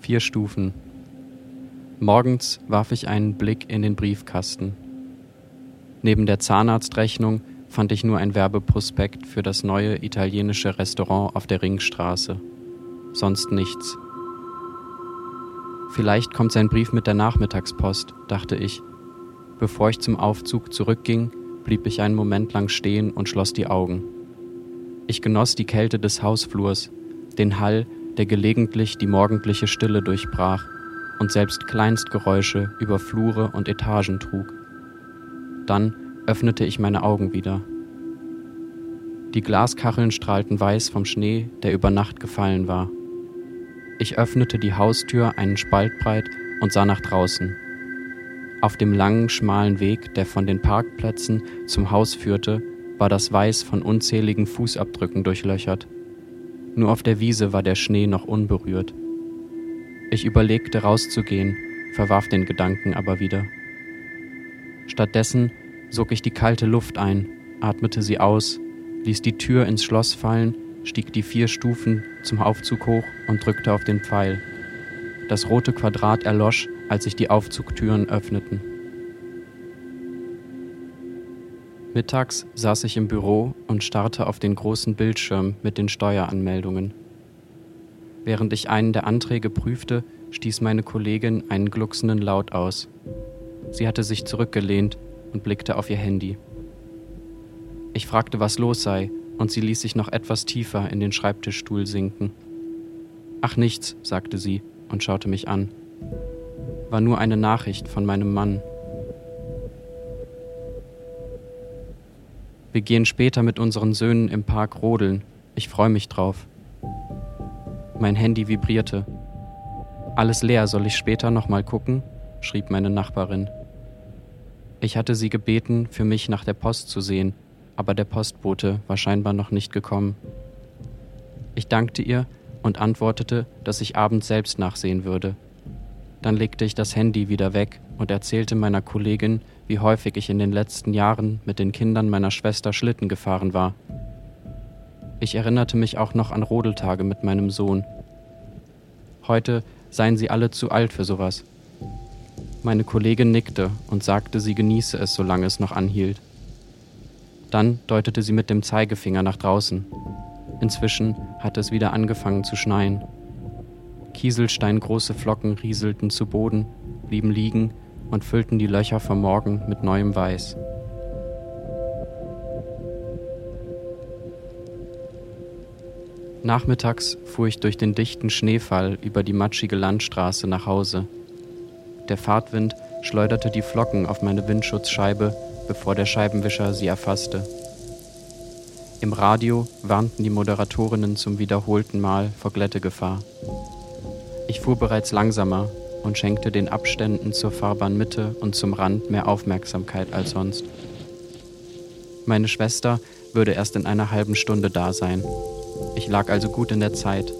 Vier Stufen. Morgens warf ich einen Blick in den Briefkasten. Neben der Zahnarztrechnung fand ich nur ein Werbeprospekt für das neue italienische Restaurant auf der Ringstraße. Sonst nichts. Vielleicht kommt sein Brief mit der Nachmittagspost, dachte ich. Bevor ich zum Aufzug zurückging, blieb ich einen Moment lang stehen und schloss die Augen. Ich genoss die Kälte des Hausflurs, den Hall, der gelegentlich die morgendliche Stille durchbrach und selbst Kleinstgeräusche über Flure und Etagen trug. Dann öffnete ich meine Augen wieder. Die Glaskacheln strahlten weiß vom Schnee, der über Nacht gefallen war. Ich öffnete die Haustür einen Spalt breit und sah nach draußen. Auf dem langen, schmalen Weg, der von den Parkplätzen zum Haus führte, war das Weiß von unzähligen Fußabdrücken durchlöchert. Nur auf der Wiese war der Schnee noch unberührt. Ich überlegte rauszugehen, verwarf den Gedanken aber wieder. Stattdessen sog ich die kalte Luft ein, atmete sie aus, ließ die Tür ins Schloss fallen, stieg die vier Stufen zum Aufzug hoch und drückte auf den Pfeil. Das rote Quadrat erlosch, als sich die Aufzugtüren öffneten. Mittags saß ich im Büro und starrte auf den großen Bildschirm mit den Steueranmeldungen. Während ich einen der Anträge prüfte, stieß meine Kollegin einen glucksenden Laut aus. Sie hatte sich zurückgelehnt und blickte auf ihr Handy. Ich fragte, was los sei, und sie ließ sich noch etwas tiefer in den Schreibtischstuhl sinken. Ach nichts, sagte sie und schaute mich an. War nur eine Nachricht von meinem Mann. Wir gehen später mit unseren Söhnen im Park rodeln. Ich freue mich drauf. Mein Handy vibrierte. Alles leer, soll ich später nochmal gucken? schrieb meine Nachbarin. Ich hatte sie gebeten, für mich nach der Post zu sehen, aber der Postbote war scheinbar noch nicht gekommen. Ich dankte ihr und antwortete, dass ich abends selbst nachsehen würde. Dann legte ich das Handy wieder weg und erzählte meiner Kollegin, wie häufig ich in den letzten Jahren mit den Kindern meiner Schwester Schlitten gefahren war. Ich erinnerte mich auch noch an Rodeltage mit meinem Sohn. Heute seien sie alle zu alt für sowas, meine Kollegin nickte und sagte, sie genieße es, solange es noch anhielt. Dann deutete sie mit dem Zeigefinger nach draußen. Inzwischen hatte es wieder angefangen zu schneien. Kieselsteingroße Flocken rieselten zu Boden, blieben liegen und füllten die Löcher vom Morgen mit neuem Weiß. Nachmittags fuhr ich durch den dichten Schneefall über die matschige Landstraße nach Hause. Der Fahrtwind schleuderte die Flocken auf meine Windschutzscheibe, bevor der Scheibenwischer sie erfasste. Im Radio warnten die Moderatorinnen zum wiederholten Mal vor Glättegefahr. Ich fuhr bereits langsamer und schenkte den Abständen zur Fahrbahnmitte und zum Rand mehr Aufmerksamkeit als sonst. Meine Schwester würde erst in einer halben Stunde da sein. Ich lag also gut in der Zeit,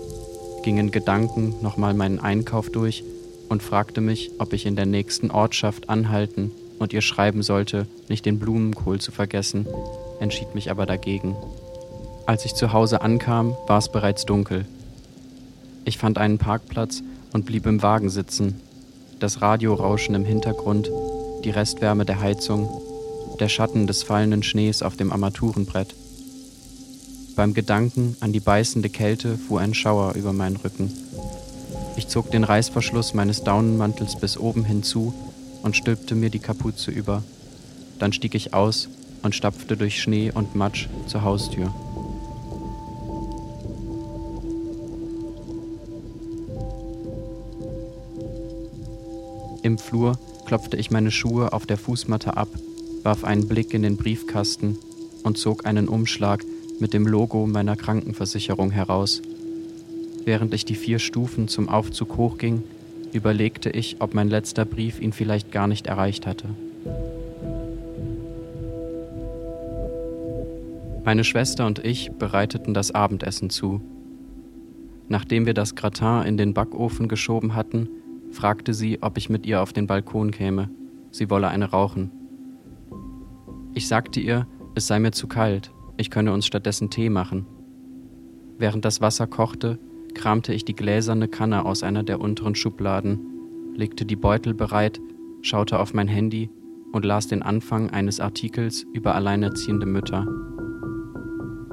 ging in Gedanken nochmal meinen Einkauf durch und fragte mich, ob ich in der nächsten Ortschaft anhalten und ihr schreiben sollte, nicht den Blumenkohl zu vergessen, entschied mich aber dagegen. Als ich zu Hause ankam, war es bereits dunkel. Ich fand einen Parkplatz und blieb im Wagen sitzen. Das Radiorauschen im Hintergrund, die Restwärme der Heizung, der Schatten des fallenden Schnees auf dem Armaturenbrett. Beim Gedanken an die beißende Kälte fuhr ein Schauer über meinen Rücken. Ich zog den Reißverschluss meines Daunenmantels bis oben hinzu und stülpte mir die Kapuze über. Dann stieg ich aus und stapfte durch Schnee und Matsch zur Haustür. Im Flur klopfte ich meine Schuhe auf der Fußmatte ab, warf einen Blick in den Briefkasten und zog einen Umschlag mit dem Logo meiner Krankenversicherung heraus. Während ich die vier Stufen zum Aufzug hochging, überlegte ich, ob mein letzter Brief ihn vielleicht gar nicht erreicht hatte. Meine Schwester und ich bereiteten das Abendessen zu. Nachdem wir das Gratin in den Backofen geschoben hatten, fragte sie, ob ich mit ihr auf den Balkon käme. Sie wolle eine rauchen. Ich sagte ihr, es sei mir zu kalt, ich könne uns stattdessen Tee machen. Während das Wasser kochte, kramte ich die gläserne Kanne aus einer der unteren Schubladen, legte die Beutel bereit, schaute auf mein Handy und las den Anfang eines Artikels über alleinerziehende Mütter.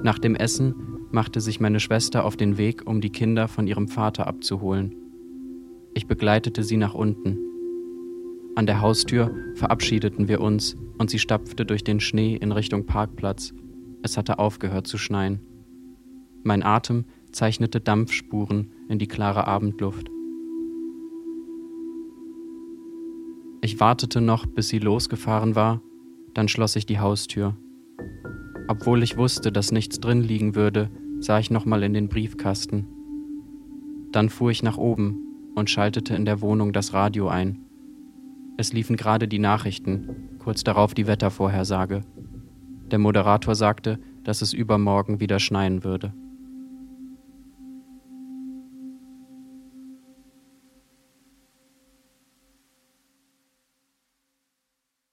Nach dem Essen machte sich meine Schwester auf den Weg, um die Kinder von ihrem Vater abzuholen. Ich begleitete sie nach unten. An der Haustür verabschiedeten wir uns und sie stapfte durch den Schnee in Richtung Parkplatz. Es hatte aufgehört zu schneien. Mein Atem zeichnete Dampfspuren in die klare Abendluft. Ich wartete noch, bis sie losgefahren war, dann schloss ich die Haustür. Obwohl ich wusste, dass nichts drin liegen würde, sah ich nochmal in den Briefkasten. Dann fuhr ich nach oben und schaltete in der Wohnung das Radio ein. Es liefen gerade die Nachrichten, kurz darauf die Wettervorhersage. Der Moderator sagte, dass es übermorgen wieder schneien würde.